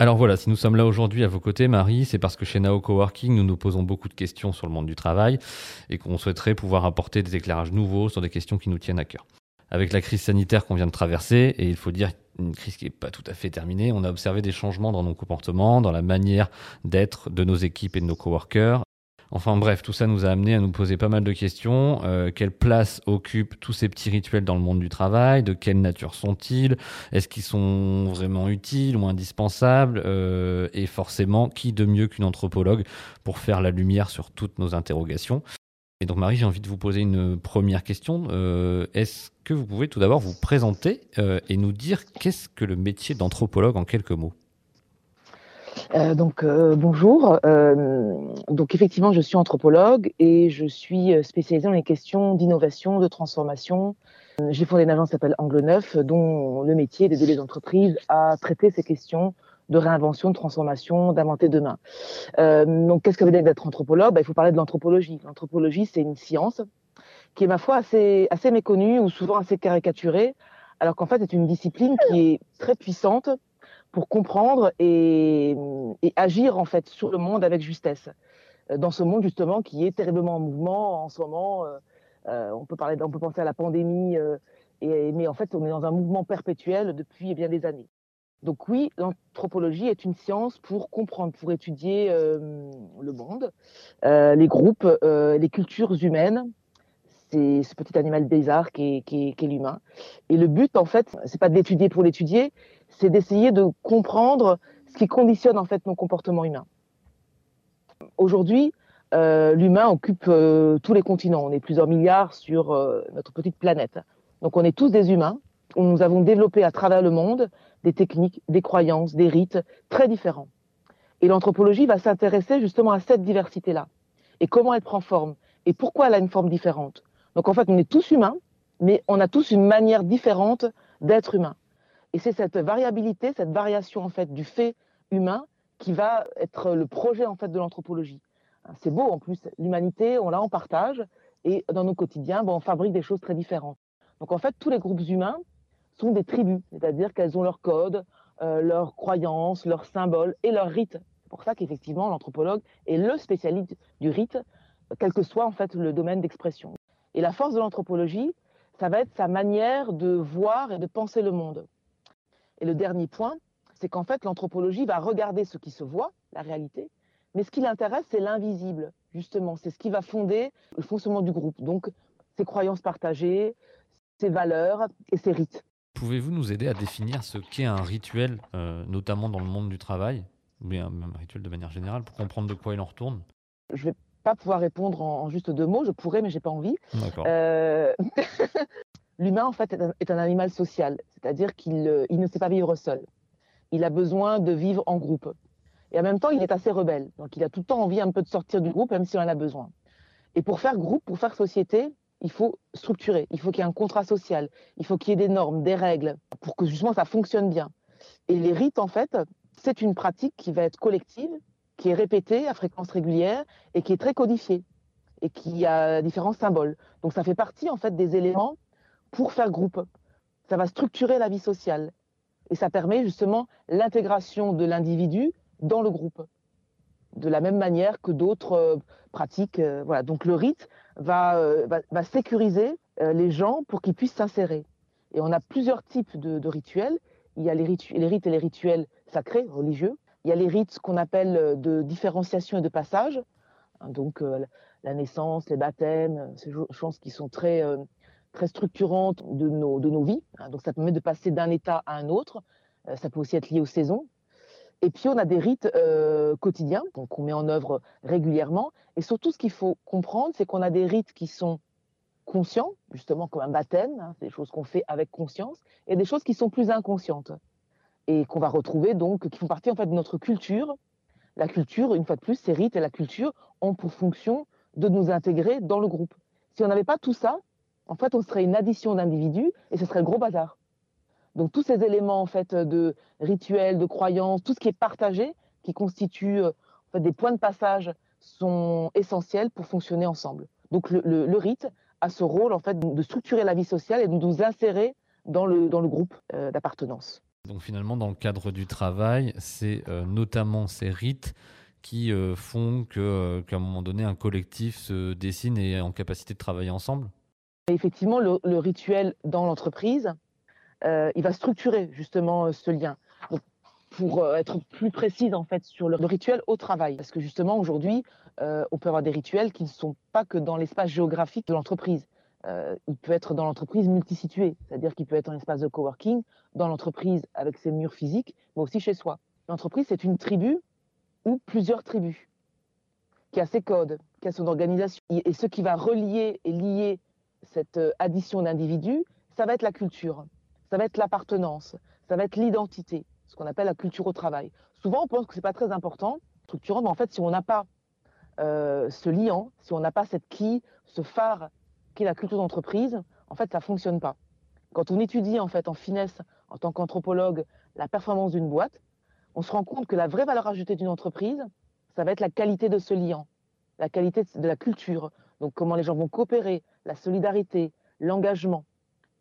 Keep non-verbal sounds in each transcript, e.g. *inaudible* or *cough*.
Alors voilà, si nous sommes là aujourd'hui à vos côtés, Marie, c'est parce que chez Nao Coworking, nous nous posons beaucoup de questions sur le monde du travail et qu'on souhaiterait pouvoir apporter des éclairages nouveaux sur des questions qui nous tiennent à cœur. Avec la crise sanitaire qu'on vient de traverser, et il faut dire une crise qui n'est pas tout à fait terminée, on a observé des changements dans nos comportements, dans la manière d'être de nos équipes et de nos coworkers, Enfin bref, tout ça nous a amené à nous poser pas mal de questions. Euh, quelle place occupent tous ces petits rituels dans le monde du travail? De quelle nature sont-ils? Est-ce qu'ils sont vraiment utiles ou indispensables? Euh, Et forcément, qui de mieux qu'une anthropologue pour faire la lumière sur toutes nos interrogations? Et donc Marie, j'ai envie de vous poser une première question. Euh, est-ce que vous pouvez tout d'abord vous présenter et nous dire qu'est-ce que le métier d'anthropologue en quelques mots? Euh, donc euh, bonjour. Euh, donc effectivement, je suis anthropologue et je suis spécialisée dans les questions d'innovation, de transformation. J'ai fondé une agence qui s'appelle Angle Neuf, dont le métier est d'aider les entreprises à traiter ces questions de réinvention, de transformation, d'inventer demain. donc qu'est-ce que veut dire d'être anthropologue? Ben, Il faut parler de l'anthropologie. L'anthropologie, c'est une science qui est ma foi assez, assez méconnue ou souvent assez caricaturée, alors qu'en fait c'est une discipline qui est très puissante pour comprendre et, agir en fait sur le monde avec justesse. Euh, dans ce monde justement qui est terriblement en mouvement en ce moment, euh, euh, on peut parler, on peut penser à la pandémie, et, mais en fait on est dans un mouvement perpétuel depuis bien des années. Donc oui, l'anthropologie est une science pour comprendre, pour étudier le monde, les groupes, les cultures humaines. C'est ce petit animal bizarre qui est, est l'humain. Et le but, en fait, c'est pas de l'étudier pour l'étudier, c'est d'essayer de comprendre ce qui conditionne en fait nos comportements humains. Aujourd'hui, euh, l'humain occupe euh, tous les continents. On est plusieurs milliards sur euh, notre petite planète. Donc on est tous des humains. Nous avons développé à travers le monde des techniques, des croyances, des rites très différents. Et l'anthropologie va s'intéresser justement à cette diversité-là. Et comment elle prend forme. Et pourquoi elle a une forme différente. Donc en fait, on est tous humains, mais on a tous une manière différente d'être humain. Et c'est cette variabilité, cette variation en fait du fait humain qui va être le projet en fait de l'anthropologie. Hein, c'est beau en plus, l'humanité, on l'a en partage et dans nos quotidiens, ben, on fabrique des choses très différentes. Donc en fait, tous les groupes humains sont des tribus, c'est-à-dire qu'elles ont leur code, euh, leurs croyances, leurs symboles et leurs rites. C'est pour ça qu'effectivement, l'anthropologue est le spécialiste du rite, quel que soit en fait le domaine d'expression. Et la force de l'anthropologie, ça va être sa manière de voir et de penser le monde. Et le dernier point, c'est qu'en fait, l'anthropologie va regarder ce qui se voit, la réalité, mais ce qui l'intéresse, c'est l'invisible, justement. C'est ce qui va fonder le fonctionnement du groupe. Donc, ses croyances partagées, ses valeurs et ses rites. Pouvez-vous nous aider à définir ce qu'est un rituel, euh, notamment dans le monde du travail, ou bien même un rituel de manière générale, pour comprendre de quoi il en retourne? Je ne vais pas pouvoir répondre en, juste deux mots, je pourrais, mais j'ai pas envie. Euh... *laughs* L'humain, en fait, est un, animal social, c'est-à-dire qu'il euh, ne sait pas vivre seul. Il a besoin de vivre en groupe. Et en même temps, il est assez rebelle. Donc, il a tout le temps envie un peu de sortir du groupe, même s'il en a besoin. Et pour faire groupe, pour faire société, il faut structurer. Il faut qu'il y ait un contrat social. Il faut qu'il y ait des normes, des règles, pour que justement ça fonctionne bien. Et les rites, en fait, c'est une pratique qui va être collective, qui est répétée à fréquence régulière et qui est très codifiée et qui a différents symboles. Donc, ça fait partie, en fait, des éléments pour faire groupe. Ça va structurer la vie sociale et ça permet justement l'intégration de l'individu dans le groupe, de la même manière que d'autres euh, pratiques. Euh, voilà. Donc le rite va, euh, sécuriser les gens pour qu'ils puissent s'insérer. Et on a plusieurs types de, rituels. Il y a les, les, rites et les rituels sacrés, religieux. Il y a les rites qu'on appelle de différenciation et de passage. Hein, donc la naissance, les baptêmes, ces choses qui sont très très structurante de nos, de nos vies. Hein. donc ça permet de passer d'un état à un autre. Euh, ça peut aussi être lié aux saisons. Et puis on a des rites euh, quotidiens qu'on met en œuvre régulièrement. Et surtout, ce qu'il faut comprendre, c'est qu'on a des rites qui sont conscients, justement comme un baptême, hein, des choses qu'on fait avec conscience, et des choses qui sont plus inconscientes et qu'on va retrouver donc, qui font partie en fait de notre culture. La culture, une fois de plus, ces rites et la culture ont pour fonction de nous intégrer dans le groupe. Si on n'avait pas tout ça, en fait, on serait une addition d'individus et ce serait le gros bazar. Donc tous ces éléments en fait de rituels, de croyances, tout ce qui est partagé, qui constitue euh, des points de passage, sont essentiels pour fonctionner ensemble. Donc le, rite a ce rôle en fait de structurer la vie sociale et de nous insérer dans le, groupe euh, d'appartenance. Donc finalement, dans le cadre du travail, c'est notamment ces rites qui font qu'à un moment donné, un collectif se dessine et est en capacité de travailler ensemble? Effectivement, le, rituel dans l'entreprise, il va structurer justement ce lien pour euh, être plus précise en fait sur le, rituel au travail. Parce que justement aujourd'hui, euh, on peut avoir des rituels qui ne sont pas que dans l'espace géographique de l'entreprise. Euh, il peut être dans l'entreprise multisituée, c'est-à-dire qu'il peut être en espace de coworking, dans l'entreprise avec ses murs physiques, mais aussi chez soi. L'entreprise, c'est une tribu ou plusieurs tribus, qui a ses codes, qui a son organisation. Et ce qui va relier et lier cette addition d'individus, ça va être la culture, ça va être l'appartenance, ça va être l'identité ce qu'on appelle la culture au travail. Souvent, on pense que ce n'est pas très important, structurant, mais en fait, si on n'a pas euh, ce liant, si on n'a pas cette qui, ce phare qui est la culture d'entreprise, en fait, ça ne fonctionne pas. Quand on étudie en fait en finesse, en tant qu'anthropologue, la performance d'une boîte, on se rend compte que la vraie valeur ajoutée d'une entreprise, ça va être la qualité de ce liant, la qualité de la culture, donc comment les gens vont coopérer, la solidarité, l'engagement,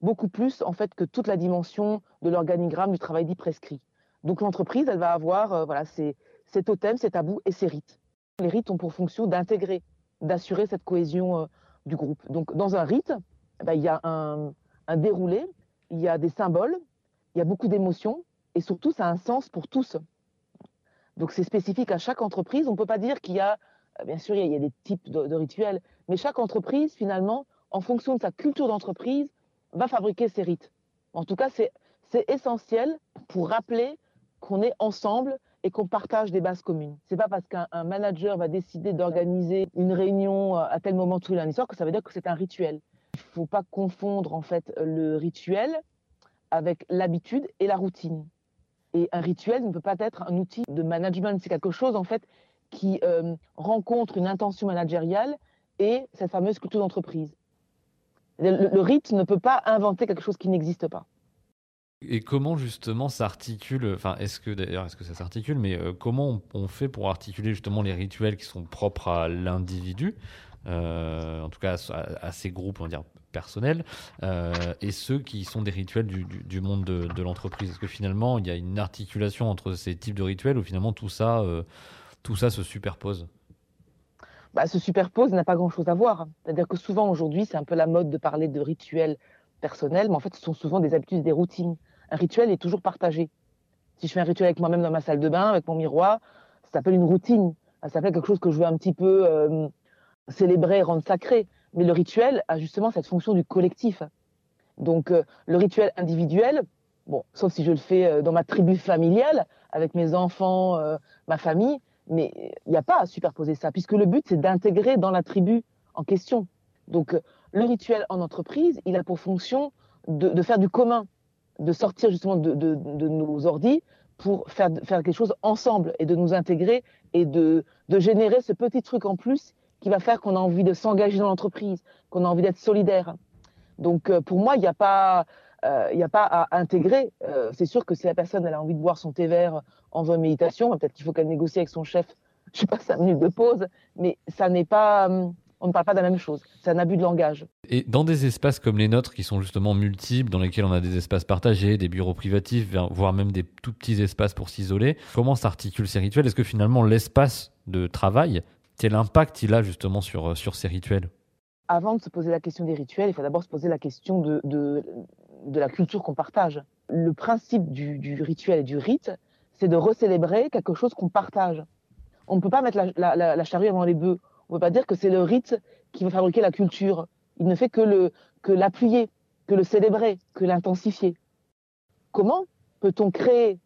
beaucoup plus en fait que toute la dimension de l'organigramme du travail dit prescrit. Donc l'entreprise, elle va avoir euh, voilà, ses, totems, ses tabous et ses rites. Les rites ont pour fonction d'intégrer, d'assurer cette cohésion euh, du groupe. Donc dans un rite, eh ben, il y a un, déroulé, il y a des symboles, il y a beaucoup d'émotions et surtout ça a un sens pour tous. Donc c'est spécifique à chaque entreprise. On ne peut pas dire qu'il y a, bien sûr, il y a, des types de, rituels, mais chaque entreprise, finalement, en fonction de sa culture d'entreprise, va fabriquer ses rites. En tout cas, c'est essentiel pour rappeler qu'on est ensemble et qu'on partage des bases communes. C'est pas parce qu'un manager va décider d'organiser une réunion euh, à tel moment tous les lundis que ça veut dire que c'est un rituel. Il ne faut pas confondre en fait le rituel avec l'habitude et la routine. Et un rituel ne peut pas être un outil de management. C'est quelque chose en fait qui euh, rencontre une intention managériale et cette fameuse culture d'entreprise. Le, le rite ne peut pas inventer quelque chose qui n'existe pas. Et comment justement s'articule, enfin est-ce que d'ailleurs est-ce que ça s'articule, mais euh, comment on, fait pour articuler justement les rituels qui sont propres à l'individu, euh, en tout cas à, ces groupes on va dire personnels, euh, et ceux qui sont des rituels du, monde de, l'entreprise? Est-ce que finalement il y a une articulation entre ces types de rituels ou finalement tout ça, tout ça se superpose bah, se superpose n'a pas grand-chose à voir. C'est-à-dire que souvent aujourd'hui, c'est un peu la mode de parler de rituels personnels, mais en fait, ce sont souvent des habitudes, des routines. Un rituel est toujours partagé. Si je fais un rituel avec moi-même dans ma salle de bain, avec mon miroir, ça s'appelle une routine. Ça s'appelle quelque chose que je veux un petit peu euh, célébrer, rendre sacré. Mais le rituel a justement cette fonction du collectif. Donc, euh, le rituel individuel, bon, sauf si je le fais euh, dans ma tribu familiale, avec mes enfants, ma famille, mais il n'y a pas à superposer ça, puisque le but, c'est d'intégrer dans la tribu en question. Donc, le rituel en entreprise, il a pour fonction de, faire du commun, de sortir justement de, nos ordis pour faire, faire quelque chose ensemble et de nous intégrer et de, générer ce petit truc en plus qui va faire qu'on a envie de s'engager dans l'entreprise, qu'on a envie d'être solidaire. Donc euh, pour moi, il n'y a pas... Euh, il a pas à intégrer. Euh, c'est sûr que si la personne elle a envie de boire son thé vert en faisant méditation, peut-être qu'il faut qu'elle négocie avec son chef, *laughs* je sais pas, cinq minutes de pause, mais ça n'est pas, hum, on ne parle pas de la même chose. C'est un abus de langage. Et dans des espaces comme les nôtres, qui sont justement multiples, dans lesquels on a des espaces partagés, des bureaux privatifs, voire même des tout petits espaces pour s'isoler, comment s'articulent ces rituels? Est-ce que finalement l'espace de travail, quel impact il a justement sur, euh, sur ces rituels? Avant de se poser la question des rituels, il faut d'abord se poser la question de, de, la culture qu'on partage. Le principe du, rituel et du rite, c'est de recélébrer quelque chose qu'on partage. On ne peut pas mettre la, la charrue avant les bœufs on ne peut pas dire que c'est le rite qui va fabriquer la culture. Il ne fait que que l'appuyer, que le célébrer, que l'intensifier. Comment peut-on créer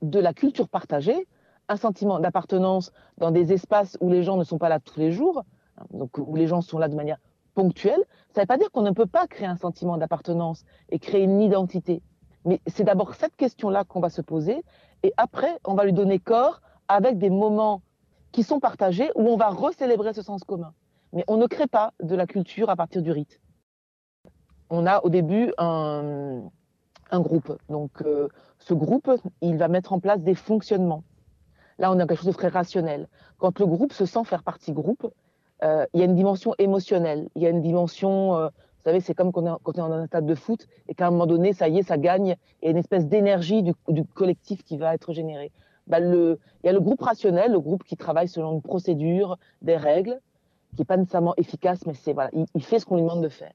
de la culture partagée un sentiment d'appartenance dans des espaces où les gens ne sont pas là tous les jours, donc où les gens sont là de manière ponctuelle Ça ne veut pas dire qu'on ne peut pas créer un sentiment d'appartenance et créer une identité. Mais c'est d'abord cette question-là qu'on va se poser et après, on va lui donner corps avec des moments qui sont partagés, où on va recélébrer ce sens commun. Mais on ne crée pas de la culture à partir du rite. On a au début un, groupe. Donc euh, ce groupe, il va mettre en place des fonctionnements. Là, on a quelque chose de très rationnel. Quand le groupe se sent faire partie groupe, euh, il y a une dimension émotionnelle, il y a une dimension euh, Vous savez, c'est comme quand on, est, dans un stade de foot et qu'à un moment donné, ça y est, ça gagne, et une espèce d'énergie du, collectif qui va être générée. Bah, il y a le groupe rationnel, le groupe qui travaille selon une procédure, des règles, qui n'est pas nécessairement efficace, mais c'est voilà, il, fait ce qu'on lui demande de faire.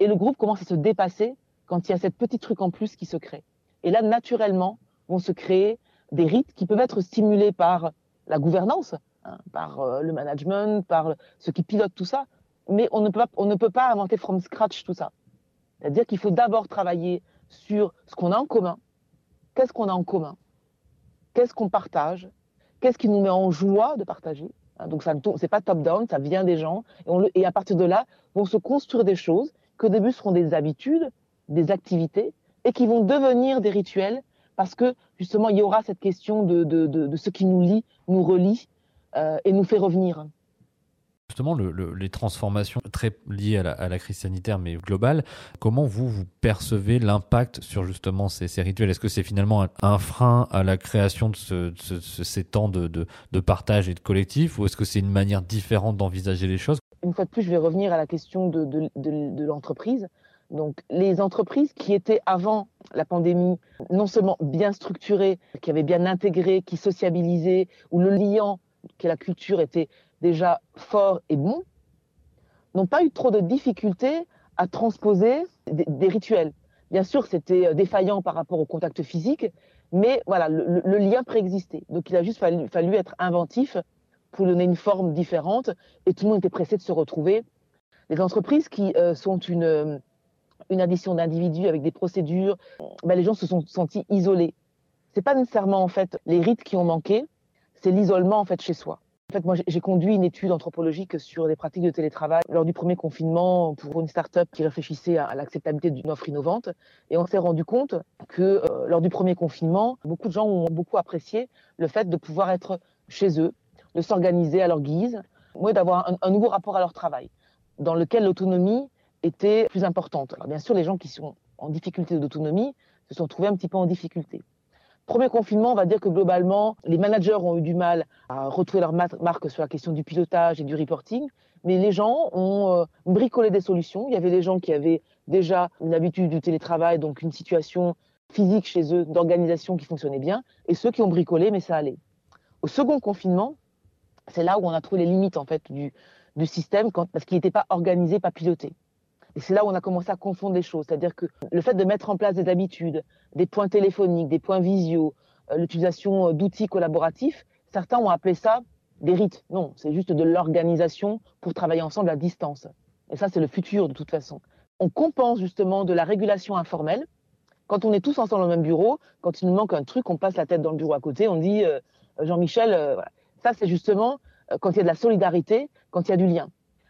Et le groupe commence à se dépasser quand il y a cette petite truc en plus qui se crée. Et là, naturellement, vont se créer des rites qui peuvent être stimulés par la gouvernance, par euh, le management, par ceux qui pilotent tout ça, mais on ne, peut pas, on ne peut pas inventer from scratch tout ça. C'est-à-dire qu'il faut d'abord travailler sur ce qu'on a en commun. Qu'est-ce qu'on a en commun? Qu'est-ce qu'on partage? Qu'est-ce qui nous met en joie de partager? Hein, Donc, ce n'est pas top-down, ça vient des gens. Et, à partir de là, vont se construire des choses qui au début seront des habitudes, des activités, et qui vont devenir des rituels parce que justement, il y aura cette question de, de, ce qui nous lie, nous relie euh, et nous fait revenir. Justement, le, les transformations très liées à la, à la, crise sanitaire, mais globale, comment vous, vous percevez l'impact sur justement ces, ces rituels? Est-ce que c'est finalement un, frein à la création de, ce, ces temps de, de, partage et de collectif, ou est-ce que c'est une manière différente d'envisager les choses? Une fois de plus, je vais revenir à la question de, l'entreprise. Donc, les entreprises qui étaient avant la pandémie non seulement bien structurées, qui avaient bien intégré, qui sociabilisaient, où le liant, qui est la culture, était déjà fort et bon, n'ont pas eu trop de difficultés à transposer des, rituels. Bien sûr, c'était euh, défaillant par rapport au contact physique, mais voilà, le, lien préexistait. Donc il a juste fallu, être inventif pour donner une forme différente, et tout le monde était pressé de se retrouver. Les entreprises qui euh, sont une, euh, une addition d'individus avec des procédures, ben, les gens se sont sentis isolés. C'est pas nécessairement en fait les rites qui ont manqué, c'est l'isolement en fait chez soi. En fait, moi, j'ai conduit une étude anthropologique sur les pratiques de télétravail lors du premier confinement pour une start-up qui réfléchissait à l'acceptabilité d'une offre innovante. Et on s'est rendu compte que euh, lors du premier confinement, beaucoup de gens ont beaucoup apprécié le fait de pouvoir être chez eux, de s'organiser à leur guise, d'avoir un, un, nouveau rapport à leur travail, dans lequel l'autonomie était plus importante. Alors bien sûr, les gens qui sont en difficulté d'autonomie se sont trouvés un petit peu en difficulté. Premier confinement, on va dire que globalement, les managers ont eu du mal à retrouver leur marque sur la question du pilotage et du reporting, mais les gens ont euh, bricolé des solutions. Il y avait des gens qui avaient déjà une habitude du télétravail, donc une situation physique chez eux, d'organisation qui fonctionnait bien, et ceux qui ont bricolé, mais ça allait. Au second confinement, c'est là où on a trouvé les limites en fait du, du système, parce qu'il n'était pas organisé, pas piloté. Et c'est là où on a commencé à confondre les choses. C'est-à-dire que le fait de mettre en place des habitudes, des points téléphoniques, des points visio, euh, l'utilisation euh, d'outils collaboratifs, certains ont appelé ça des rites. Non, c'est juste de l'organisation pour travailler ensemble à distance. Et ça, c'est le futur de toute façon. On compense justement de la régulation informelle. Quand on est tous ensemble dans le même bureau, quand il nous manque un truc, on passe la tête dans le bureau à côté, on dit euh, Jean-Michel, ça c'est justement quand il y a de la solidarité, quand il y a du lien.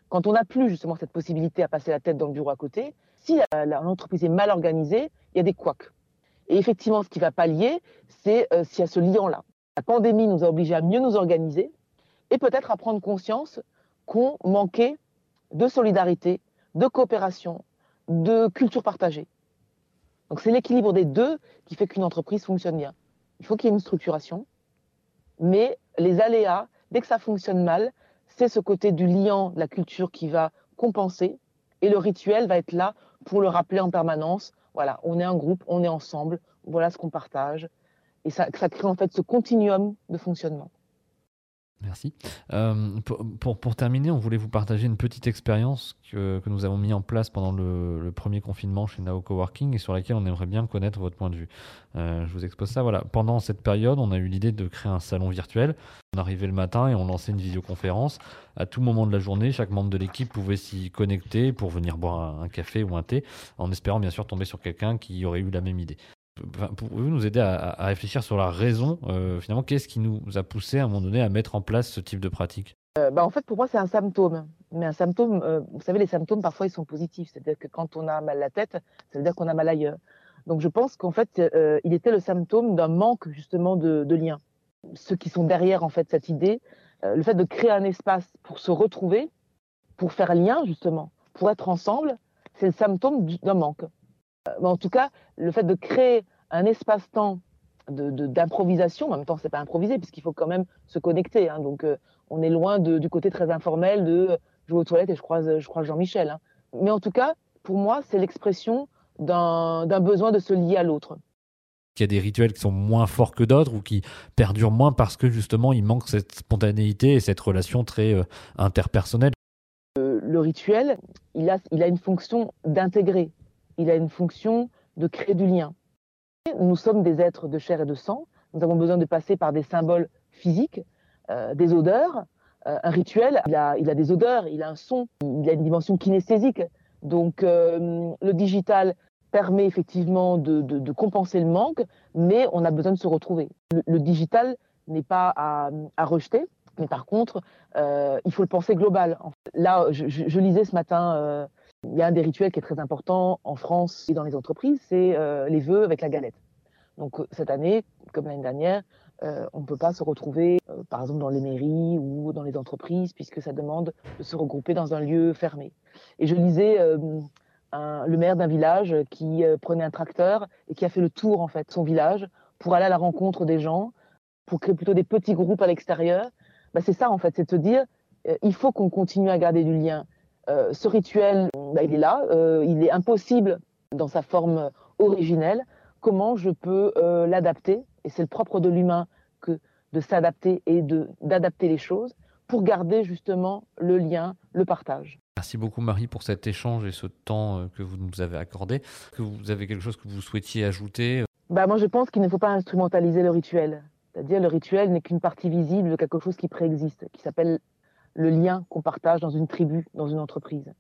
Quand on n'a plus justement cette possibilité à passer la tête dans le bureau à côté, si l'entreprise est mal organisée, il y a des couacs. Et effectivement, ce qui va pallier, c'est euh, s'il y a ce lien-là. La pandémie nous a obligés à mieux nous organiser et peut-être à prendre conscience qu'on manquait de solidarité, de coopération, de culture partagée. Donc c'est l'équilibre des deux qui fait qu'une entreprise fonctionne bien. Il faut qu'il y ait une structuration, mais les aléas, dès que ça fonctionne mal, c'est ce côté du liant, la culture qui va compenser. Et le rituel va être là pour le rappeler en permanence. Voilà, on est un groupe, on est ensemble, voilà ce qu'on partage. Et ça crée en fait ce continuum de fonctionnement. Merci. Euh, pour, terminer, on voulait vous partager une petite expérience que, que, nous avons mis en place pendant le, premier confinement chez Nao Coworking et sur laquelle on aimerait bien connaître votre point de vue. Euh, je vous expose ça. Voilà. Pendant cette période, on a eu l'idée de créer un salon virtuel. On arrivait le matin et on lançait une visioconférence. À tout moment de la journée, chaque membre de l'équipe pouvait s'y connecter pour venir boire un, café ou un thé, en espérant bien sûr tomber sur quelqu'un qui aurait eu la même idée pouvez-vous nous aider à, réfléchir sur la raison, euh, finalement, qu'est-ce qui nous a poussé à un moment donné à mettre en place ce type de pratique? Euh, bah, En fait, pour moi, c'est un symptôme. Mais un symptôme, euh, vous savez, les symptômes, parfois, ils sont positifs. C'est-à-dire que quand on a mal la tête, ça veut dire qu'on a mal ailleurs. Donc, je pense qu'en fait, il était le symptôme d'un manque, justement, de, de lien. Ceux qui sont derrière, en fait, cette idée, le fait de créer un espace pour se retrouver, pour faire lien, justement, pour être ensemble, c'est le symptôme d'un manque. Mais en tout cas, le fait de créer un espace-temps d'improvisation, en même temps, c'est pas improvisé puisqu'il faut quand même se connecter. Hein. donc, euh, on est loin du côté très informel de jouer aux toilettes et je croise, je croise Jean-Michel. Hein. Mais en tout cas, pour moi, c'est l'expression d'un besoin de se lier à l'autre. Il y a des rituels qui sont moins forts que d'autres ou qui perdurent moins parce que justement il manque cette spontanéité et cette relation très euh, interpersonnelle. Euh, le rituel, il a, il a une fonction d'intégrer, il a une fonction de créer du lien. Nous sommes des êtres de chair et de sang, nous avons besoin de passer par des symboles physiques, euh, des odeurs. un rituel, il a, il a des odeurs, il a un son, il a une dimension kinesthésique. Donc le digital permet effectivement de, compenser le manque, mais on a besoin de se retrouver. Le, digital n'est pas à, rejeter, mais par contre, euh, il faut le penser global. Là, je, lisais ce matin, euh, il y a un des rituels qui est très important en France et dans les entreprises, c'est euh, les vœux avec la galette. Donc cette année, comme l'année dernière, on ne peut pas se retrouver, par exemple, dans les mairies ou dans les entreprises, puisque ça demande de se regrouper dans un lieu fermé. Et je lisais le maire d'un village qui euh, prenait un tracteur et qui a fait le tour en fait son village pour aller à la rencontre des gens, pour créer plutôt des petits groupes à l'extérieur. Bah, c'est ça en fait, c'est de se dire euh, il faut qu'on continue à garder du lien. Euh, ce rituel, bah, il est là, il est impossible dans sa forme originelle. Comment je peux l'adapter? Et c'est le propre de l'humain que de s'adapter et d'adapter les choses pour garder justement le lien, le partage. Merci beaucoup Marie pour cet échange et ce temps euh, que vous nous avez accordé. Que vous avez quelque chose que vous souhaitiez ajouter? Euh bah Moi je pense qu'il ne faut pas instrumentaliser le rituel. C'est-à-dire le rituel n'est qu'une partie visible de quelque chose qui préexiste, qui s'appelle le lien qu'on partage dans une tribu, dans une entreprise.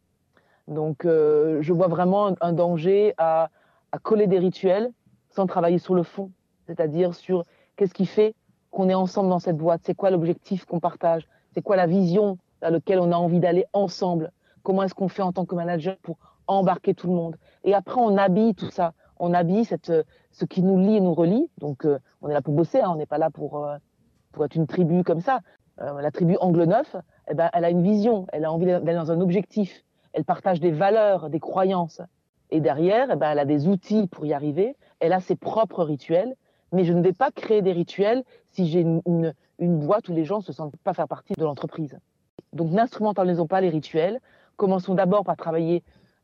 Donc euh, je vois vraiment un danger à, coller des rituels sans travailler sur le fond, c'est-à-dire sur qu'est-ce qui fait qu'on est ensemble dans cette boîte, c'est quoi l'objectif qu'on partage, c'est quoi la vision à laquelle on a envie d'aller ensemble? Comment est-ce qu'on fait en tant que manager pour embarquer tout le monde? Et après, on habille tout ça. On habille euh, ce qui nous lie et nous relie. Donc, euh, on est là pour bosser. Hein. on n'est pas là pour être une tribu comme ça. la tribu Angle Neuf, eh ben, elle a une vision. Elle a envie d'aller dans un objectif. Elle partage des valeurs, des croyances. Et derrière, eh ben, elle a des outils pour y arriver. Elle a ses propres rituels. Mais je ne vais pas créer des rituels si j'ai une, boîte où les gens ne se sentent pas faire partie de l'entreprise. Donc n'instrumentalisons pas les rituels. Commençons d'abord par travailler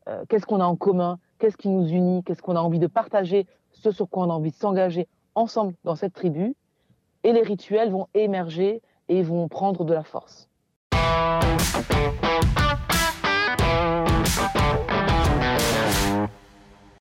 euh, qu'est-ce qu'on a en commun, qu'est-ce qui nous unit, qu'est-ce qu'on a envie de partager, ce sur quoi on a envie de s'engager ensemble dans cette tribu. Et les rituels vont émerger et vont prendre de la force. Thank you.